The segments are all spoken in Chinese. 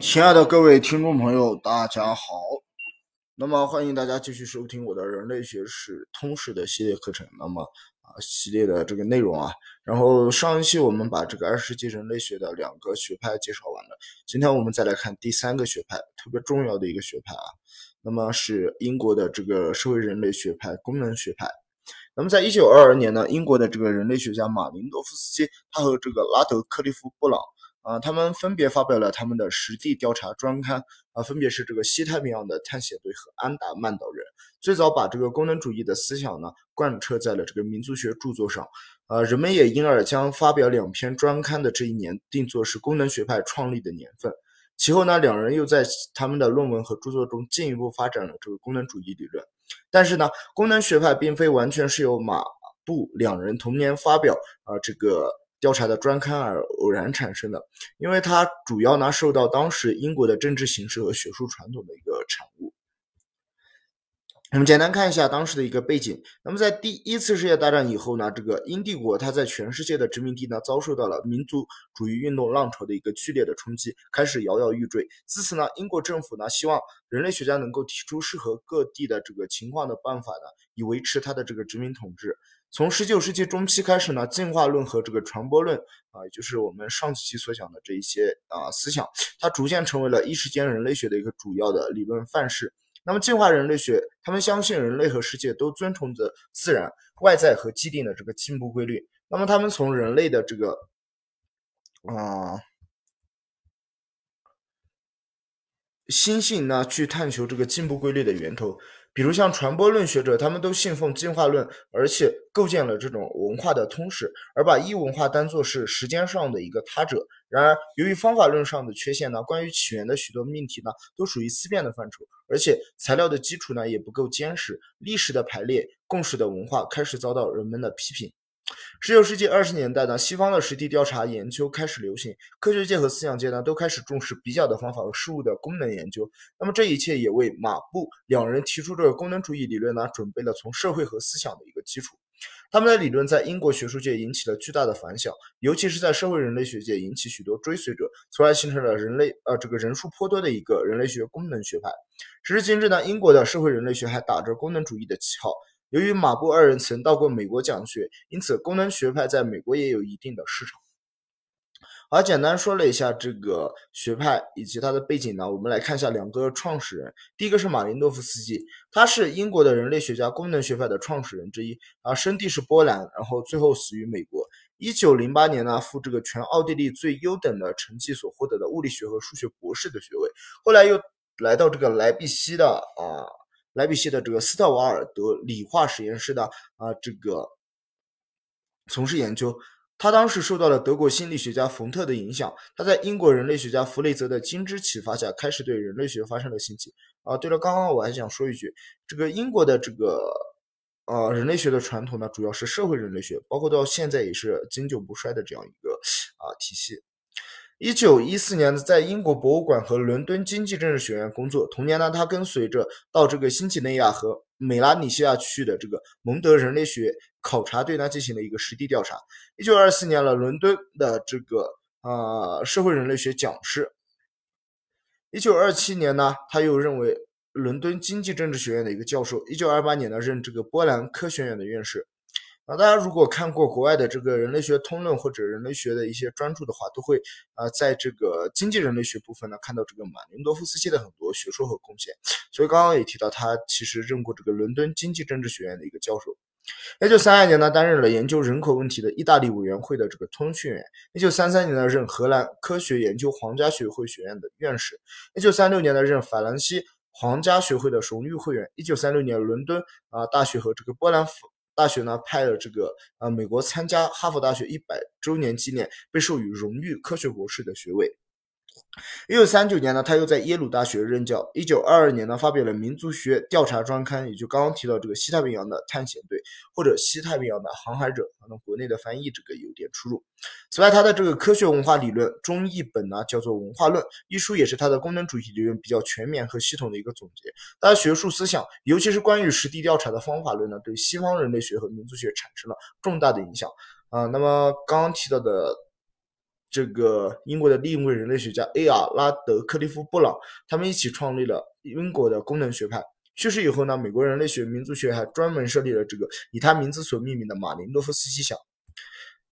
亲爱的各位听众朋友，大家好。那么欢迎大家继续收听我的人类学史通识的系列课程。那么啊，系列的这个内容啊，然后上一期我们把这个二十世纪人类学的两个学派介绍完了，今天我们再来看第三个学派，特别重要的一个学派啊。那么是英国的这个社会人类学派——功能学派。那么在一九二二年呢，英国的这个人类学家马林多夫斯基，他和这个拉德克利夫·布朗。啊，他们分别发表了他们的实地调查专刊啊，分别是这个西太平洋的探险队和安达曼岛人，最早把这个功能主义的思想呢贯彻在了这个民族学著作上，啊，人们也因而将发表两篇专刊的这一年定作是功能学派创立的年份。其后呢，两人又在他们的论文和著作中进一步发展了这个功能主义理论。但是呢，功能学派并非完全是由马布两人同年发表啊这个。调查的专刊而偶然产生的，因为它主要呢受到当时英国的政治形势和学术传统的一个产物。我们简单看一下当时的一个背景。那么在第一次世界大战以后呢，这个英帝国它在全世界的殖民地呢遭受到了民族主义运动浪潮的一个剧烈的冲击，开始摇摇欲坠。自此呢，英国政府呢希望人类学家能够提出适合各地的这个情况的办法呢，以维持它的这个殖民统治。从十九世纪中期开始呢，进化论和这个传播论啊，也就是我们上几期所讲的这一些啊思想，它逐渐成为了一时间人类学的一个主要的理论范式。那么，进化人类学，他们相信人类和世界都遵从着自然外在和既定的这个进步规律。那么，他们从人类的这个啊心性呢，去探求这个进步规律的源头。比如像传播论学者，他们都信奉进化论，而且构建了这种文化的通史，而把异文化当作是时间上的一个他者。然而，由于方法论上的缺陷呢，关于起源的许多命题呢，都属于思辨的范畴，而且材料的基础呢也不够坚实，历史的排列、共识的文化开始遭到人们的批评。十九世纪二十年代呢，西方的实地调查研究开始流行，科学界和思想界呢都开始重视比较的方法和事物的功能研究。那么这一切也为马布两人提出这个功能主义理论呢，准备了从社会和思想的一个基础。他们的理论在英国学术界引起了巨大的反响，尤其是在社会人类学界引起许多追随者，从而形成了人类呃这个人数颇多的一个人类学功能学派。时至今日呢，英国的社会人类学还打着功能主义的旗号。由于马布二人曾到过美国讲学，因此功能学派在美国也有一定的市场。好，简单说了一下这个学派以及它的背景呢，我们来看一下两个创始人。第一个是马林诺夫斯基，他是英国的人类学家功能学派的创始人之一，啊，生地是波兰，然后最后死于美国。一九零八年呢，赴这个全奥地利最优等的成绩所获得的物理学和数学博士的学位，后来又来到这个莱比锡的啊。莱比锡的这个斯特瓦尔德理化实验室的啊，这个从事研究。他当时受到了德国心理学家冯特的影响，他在英国人类学家弗雷泽的精知启发下，开始对人类学发生了兴趣。啊，对了，刚刚我还想说一句，这个英国的这个呃人类学的传统呢，主要是社会人类学，包括到现在也是经久不衰的这样一个啊体系。一九一四年，在英国博物馆和伦敦经济政治学院工作。同年呢，他跟随着到这个新几内亚和美拉尼西亚区的这个蒙德人类学考察队呢，进行了一个实地调查。一九二四年了，伦敦的这个呃社会人类学讲师。一九二七年呢，他又认为伦敦经济政治学院的一个教授。一九二八年呢，任这个波兰科学院的院士。啊，大家如果看过国外的这个人类学通论或者人类学的一些专著的话，都会啊，在这个经济人类学部分呢，看到这个马林多夫斯基的很多学说和贡献。所以刚刚也提到，他其实任过这个伦敦经济政治学院的一个教授。一九三二年呢，担任了研究人口问题的意大利委员会的这个通讯员。一九三三年呢，任荷兰科学研究皇家学会学院的院士。一九三六年呢，任法兰西皇家学会的荣誉会员。一九三六年，伦敦啊大学和这个波兰。大学呢派了这个呃美国参加哈佛大学一百周年纪念，被授予荣誉科学博士的学位。一九三九年呢，他又在耶鲁大学任教。一九二二年呢，发表了民族学调查专刊，也就刚刚提到这个西太平洋的探险队或者西太平洋的航海者，可能国内的翻译这个有点出入。此外，他的这个科学文化理论中译本呢叫做《文化论》，一书也是他的功能主义理论比较全面和系统的一个总结。他的学术思想，尤其是关于实地调查的方法论呢，对西方人类学和民族学产生了重大的影响。啊，那么刚刚提到的。这个英国的另一位人类学家 A.R. 拉德克利夫·布朗，他们一起创立了英国的功能学派。去世以后呢，美国人类学民族学还专门设立了这个以他名字所命名的马林诺夫斯基奖。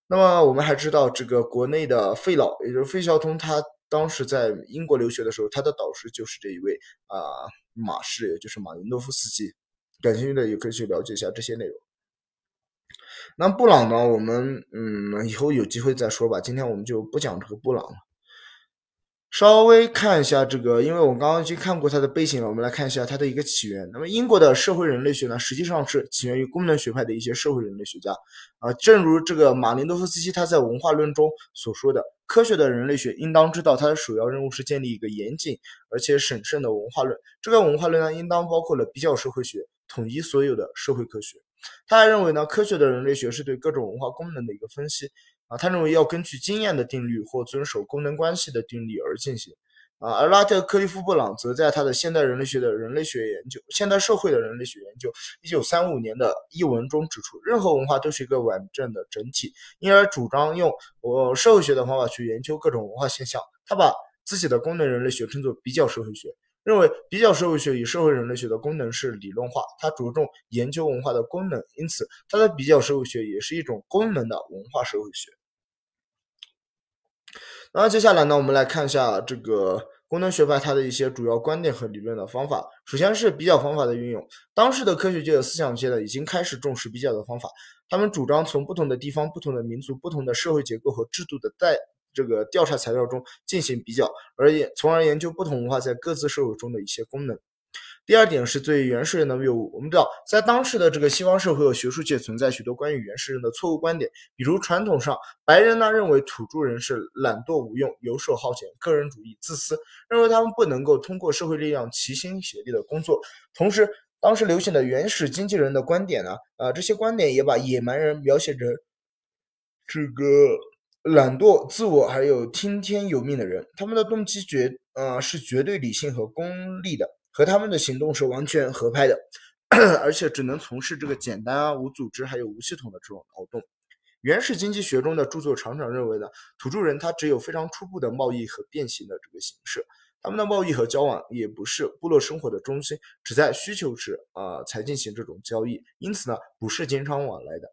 那么我们还知道，这个国内的费老，也就是费孝通，他当时在英国留学的时候，他的导师就是这一位啊马氏，也就是马林诺夫斯基。感兴趣的也可以去了解一下这些内容。那布朗呢？我们嗯，以后有机会再说吧。今天我们就不讲这个布朗了。稍微看一下这个，因为我刚刚已经看过它的背景了，我们来看一下它的一个起源。那么，英国的社会人类学呢，实际上是起源于功能学派的一些社会人类学家啊。正如这个马林诺夫斯基他在《文化论》中所说的，科学的人类学应当知道，它的首要任务是建立一个严谨而且审慎的文化论。这个文化论呢，应当包括了比较社会学，统一所有的社会科学。他还认为呢，科学的人类学是对各种文化功能的一个分析。啊，他认为要根据经验的定律或遵守功能关系的定律而进行。啊，而拉特克利夫·布朗则在他的《现代人类学的人类学研究》《现代社会的人类学研究》一九三五年的译文中指出，任何文化都是一个完整的整体，因而主张用我社会学的方法去研究各种文化现象。他把自己的功能人类学称作比较社会学。认为比较社会学与社会人类学的功能是理论化，它着重研究文化的功能，因此它的比较社会学也是一种功能的文化社会学。那接下来呢，我们来看一下这个功能学派它的一些主要观点和理论的方法。首先是比较方法的运用，当时的科学界的思想界呢已经开始重视比较的方法，他们主张从不同的地方、不同的民族、不同的社会结构和制度的代。这个调查材料中进行比较，而研从而研究不同文化在各自社会中的一些功能。第二点是对原始人的谬误。我们知道，在当时的这个西方社会和学术界存在许多关于原始人的错误观点，比如传统上白人呢认为土著人是懒惰无用、游手好闲、个人主义、自私，认为他们不能够通过社会力量齐心协力的工作。同时，当时流行的原始经纪人的观点呢，啊，这些观点也把野蛮人描写成这个。懒惰、自我，还有听天由命的人，他们的动机绝，呃，是绝对理性和功利的，和他们的行动是完全合拍的，而且只能从事这个简单啊、无组织还有无系统的这种劳动。原始经济学中的著作常常认为呢，土著人他只有非常初步的贸易和变形的这个形式，他们的贸易和交往也不是部落生活的中心，只在需求时啊才进行这种交易，因此呢，不是经常往来的。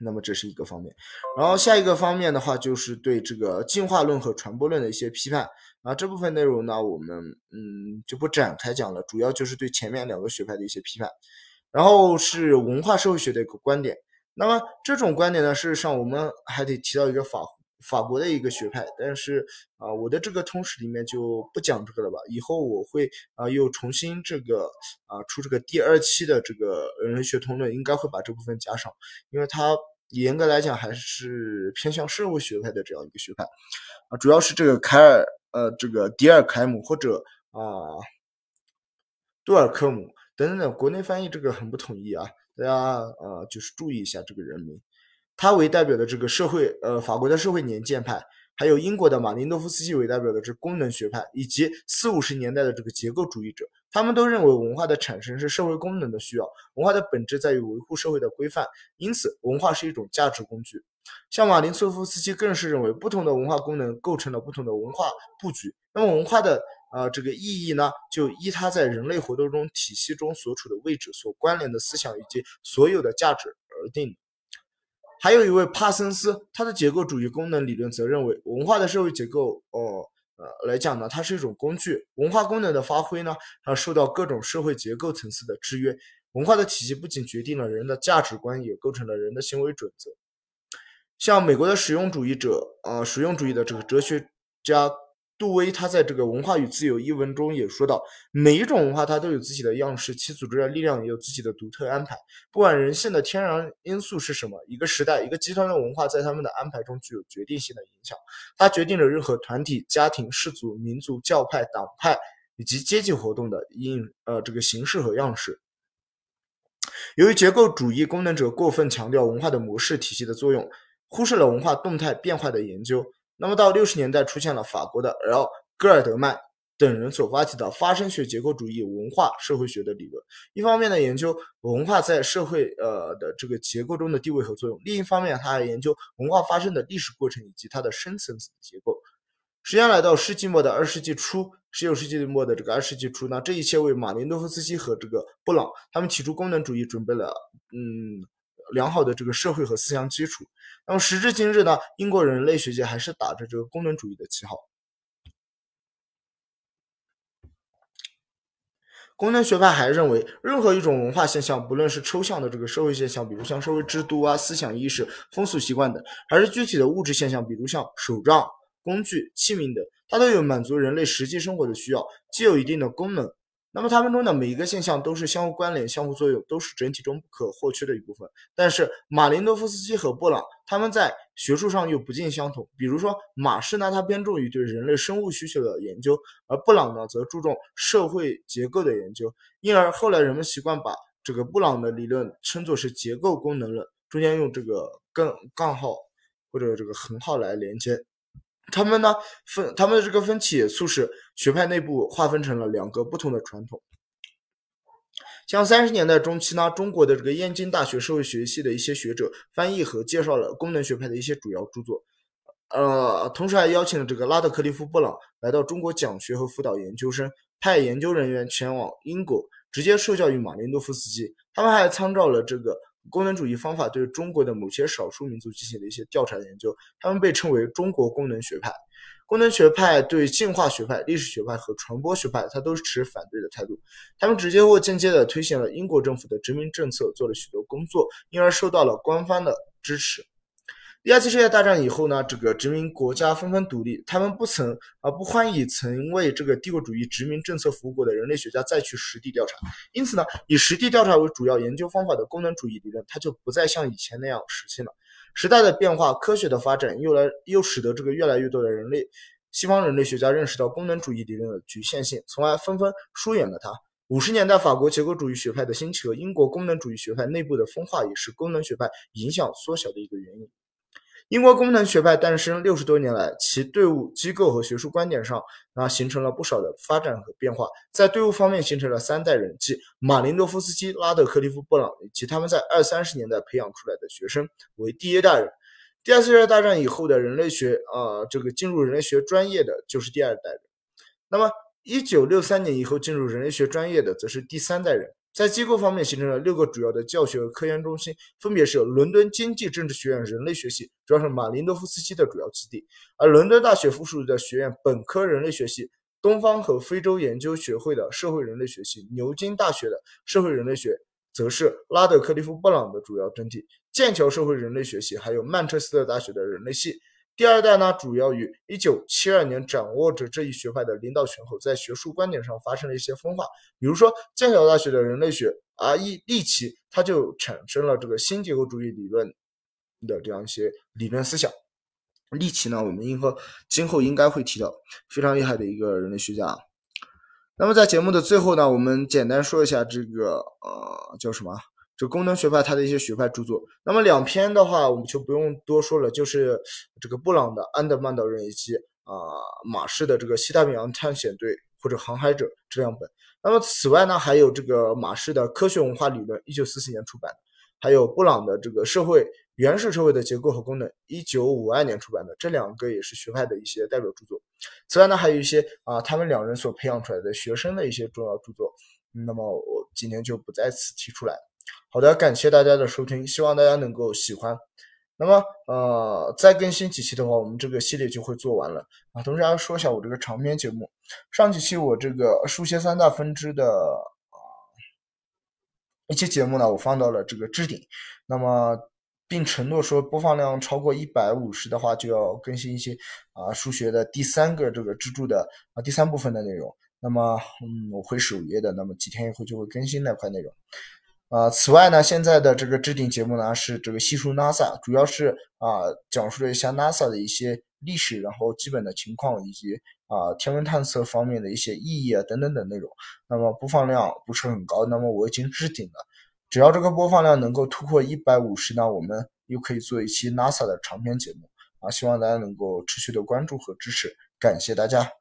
那么这是一个方面，然后下一个方面的话，就是对这个进化论和传播论的一些批判啊。这部分内容呢，我们嗯就不展开讲了，主要就是对前面两个学派的一些批判。然后是文化社会学的一个观点。那么这种观点呢，事实上我们还得提到一个法法国的一个学派，但是啊，我的这个通史里面就不讲这个了吧。以后我会啊又重新这个啊出这个第二期的这个人类学通论，应该会把这部分加上，因为它。严格来讲，还是偏向社会学派的这样一个学派啊，主要是这个凯尔呃，这个迪尔凯姆或者啊杜尔科姆等等，国内翻译这个很不统一啊，大家呃就是注意一下这个人名，他为代表的这个社会呃法国的社会年鉴派。还有英国的马林诺夫斯基为代表的这功能学派，以及四五十年代的这个结构主义者，他们都认为文化的产生是社会功能的需要，文化的本质在于维护社会的规范，因此文化是一种价值工具。像马林诺夫斯基更是认为，不同的文化功能构成了不同的文化布局。那么文化的呃这个意义呢，就依它在人类活动中体系中所处的位置、所关联的思想以及所有的价值而定。还有一位帕森斯，他的结构主义功能理论则认为，文化的社会结构，哦，呃，来讲呢，它是一种工具。文化功能的发挥呢，它受到各种社会结构层次的制约。文化的体系不仅决定了人的价值观，也构成了人的行为准则。像美国的实用主义者，呃，实用主义的这个哲学家。杜威他在这个《文化与自由》一文中也说到，每一种文化它都有自己的样式，其组织的力量也有自己的独特安排。不管人性的天然因素是什么，一个时代、一个集团的文化在他们的安排中具有决定性的影响。它决定了任何团体、家庭、氏族、民族、教派、党派以及阶级活动的应呃这个形式和样式。由于结构主义功能者过分强调文化的模式体系的作用，忽视了文化动态变化的研究。那么到六十年代出现了法国的 L 戈尔德曼，等人所发起的发生学结构主义文化社会学的理论。一方面呢，研究文化在社会呃的这个结构中的地位和作用；另一方面，他还研究文化发生的历史过程以及它的深层次结构。时间来到世纪末的二世纪初，十九世纪末的这个二世纪初，那这一切为马林诺夫斯基和这个布朗他们提出功能主义准备了嗯良好的这个社会和思想基础。那么时至今日呢，英国人类学界还是打着这个功能主义的旗号。功能学派还认为，任何一种文化现象，不论是抽象的这个社会现象，比如像社会制度啊、思想意识、风俗习惯等，还是具体的物质现象，比如像手杖。工具、器皿等，它都有满足人类实际生活的需要，既有一定的功能。那么它们中的每一个现象都是相互关联、相互作用，都是整体中不可或缺的一部分。但是马林诺夫斯基和布朗他们在学术上又不尽相同。比如说马氏呢，他偏重于对人类生物需求的研究，而布朗呢则注重社会结构的研究。因而后来人们习惯把这个布朗的理论称作是结构功能论，中间用这个杠杠号或者这个横号来连接。他们呢分，他们的这个分歧也促使学派内部划分成了两个不同的传统。像三十年代中期呢，中国的这个燕京大学社会学系的一些学者翻译和介绍了功能学派的一些主要著作，呃，同时还邀请了这个拉德克利夫·布朗来到中国讲学和辅导研究生，派研究人员前往英国直接受教于马林诺夫斯基。他们还参照了这个。功能主义方法对中国的某些少数民族进行了一些调查研究，他们被称为中国功能学派。功能学派对进化学派、历史学派和传播学派，他都是持反对的态度。他们直接或间接地推行了英国政府的殖民政策，做了许多工作，因而受到了官方的支持。第二次世界大战以后呢，这个殖民国家纷纷独立，他们不曾啊不欢迎曾为这个帝国主义殖民政策服务过的人类学家再去实地调查，因此呢，以实地调查为主要研究方法的功能主义理论，它就不再像以前那样实现了。时代的变化，科学的发展，又来又使得这个越来越多的人类西方人类学家认识到功能主义理论的局限性，从而纷纷疏远了它。五十年代法国结构主义学派的兴起和英国功能主义学派内部的分化，也是功能学派影响缩小的一个原因。英国功能学派诞生六十多年来，其队伍、机构和学术观点上啊形成了不少的发展和变化。在队伍方面，形成了三代人，即马林诺夫斯基、拉德克利夫·布朗以及他们在二三十年代培养出来的学生为第一代人。第二次世界大战以后的人类学啊，这个进入人类学专业的就是第二代人。那么，一九六三年以后进入人类学专业的则是第三代人。在机构方面形成了六个主要的教学和科研中心，分别是伦敦经济政治学院人类学系，主要是马林诺夫斯基的主要基地；而伦敦大学附属的学院本科人类学系、东方和非洲研究学会的社会人类学系、牛津大学的社会人类学，则是拉德克利夫·布朗的主要阵地；剑桥社会人类学系，还有曼彻斯特大学的人类系。第二代呢，主要于一九七二年掌握着这一学派的领导权后，在学术观点上发生了一些分化。比如说，剑桥大学的人类学啊，一利奇，他就产生了这个新结构主义理论的这样一些理论思想。利奇呢，我们应和今后应该会提到，非常厉害的一个人类学家。那么在节目的最后呢，我们简单说一下这个呃，叫什么？这功能学派它的一些学派著作，那么两篇的话我们就不用多说了，就是这个布朗的《安德曼岛人》以及啊马氏的这个《西太平洋探险队》或者《航海者》这两本。那么此外呢，还有这个马氏的《科学文化理论》，一九四四年出版，还有布朗的这个《社会原始社会的结构和功能》，一九五二年出版的，这两个也是学派的一些代表著作。此外呢，还有一些啊他们两人所培养出来的学生的一些重要著作，那么我今天就不在此提出来。好的，感谢大家的收听，希望大家能够喜欢。那么，呃，再更新几期的话，我们这个系列就会做完了啊。同时还要说一下我这个长篇节目，上几期我这个数学三大分支的啊一期节目呢，我放到了这个置顶。那么，并承诺说播放量超过一百五十的话，就要更新一些啊数学的第三个这个支柱的啊第三部分的内容。那么，嗯，我会首页的，那么几天以后就会更新那块内容。啊，此外呢，现在的这个置顶节目呢是这个细数 NASA，主要是啊讲述了一下 NASA 的一些历史，然后基本的情况以及啊天文探测方面的一些意义啊等等等内容。那么播放量不是很高，那么我已经置顶了，只要这个播放量能够突破一百五十呢，我们又可以做一期 NASA 的长篇节目啊，希望大家能够持续的关注和支持，感谢大家。